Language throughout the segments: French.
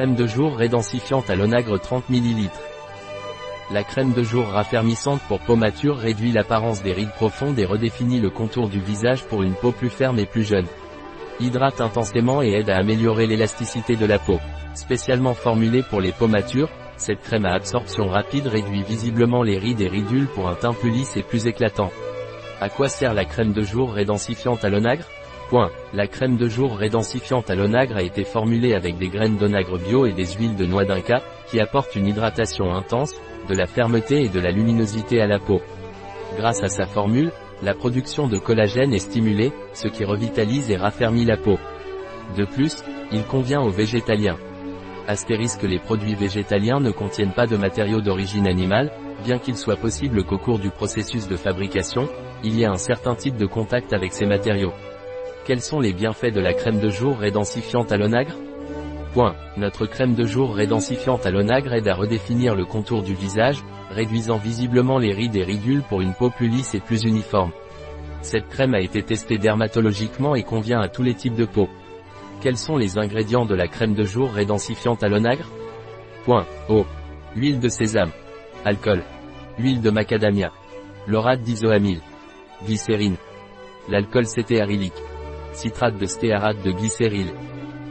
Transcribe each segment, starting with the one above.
Crème de jour rédensifiante à l'onagre 30 ml. La crème de jour raffermissante pour peau mature réduit l'apparence des rides profondes et redéfinit le contour du visage pour une peau plus ferme et plus jeune. Hydrate intensément et aide à améliorer l'élasticité de la peau. Spécialement formulée pour les peaux matures, cette crème à absorption rapide réduit visiblement les rides et ridules pour un teint plus lisse et plus éclatant. À quoi sert la crème de jour rédensifiante à l'onagre? La crème de jour rédensifiante à l'onagre a été formulée avec des graines d'onagre bio et des huiles de noix d'inca, qui apportent une hydratation intense, de la fermeté et de la luminosité à la peau. Grâce à sa formule, la production de collagène est stimulée, ce qui revitalise et raffermit la peau. De plus, il convient aux végétaliens. Astérisque les produits végétaliens ne contiennent pas de matériaux d'origine animale, bien qu'il soit possible qu'au cours du processus de fabrication, il y ait un certain type de contact avec ces matériaux. Quels sont les bienfaits de la crème de jour rédensifiante à l'onagre Point. Notre crème de jour rédensifiante à l'onagre aide à redéfinir le contour du visage, réduisant visiblement les rides et ridules pour une peau plus lisse et plus uniforme. Cette crème a été testée dermatologiquement et convient à tous les types de peau. Quels sont les ingrédients de la crème de jour rédensifiante à l'onagre Point. Eau. Huile de sésame. Alcool. Huile de macadamia. Laurate d'isoamyle. Glycérine. L'alcool cétéarylique citrate de stéarate de glycéryl,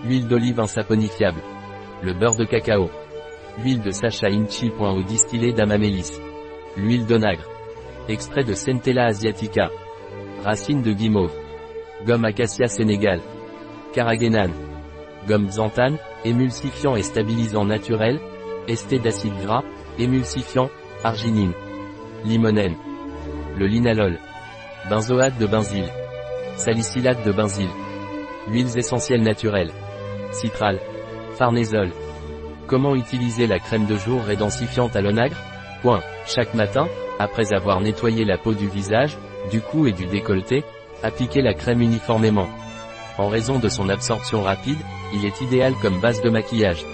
huile d'olive insaponifiable, le beurre de cacao, l'huile de sacha inchi. au distillé d'amamélis, l'huile d'onagre, extrait de Centella asiatica, racine de guimauve, gomme acacia sénégal, caragénane, gomme xanthane, émulsifiant et stabilisant naturel, esté d'acide gras, émulsifiant, arginine, limonène, le linalol, benzoate de benzyle, salicylate de benzyle, huiles essentielles naturelles, citral, farnésol. Comment utiliser la crème de jour rédensifiante à l'onagre? Point. Chaque matin, après avoir nettoyé la peau du visage, du cou et du décolleté, appliquez la crème uniformément. En raison de son absorption rapide, il est idéal comme base de maquillage.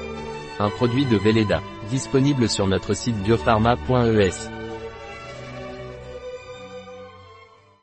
Un produit de Velleda, disponible sur notre site biopharma.es.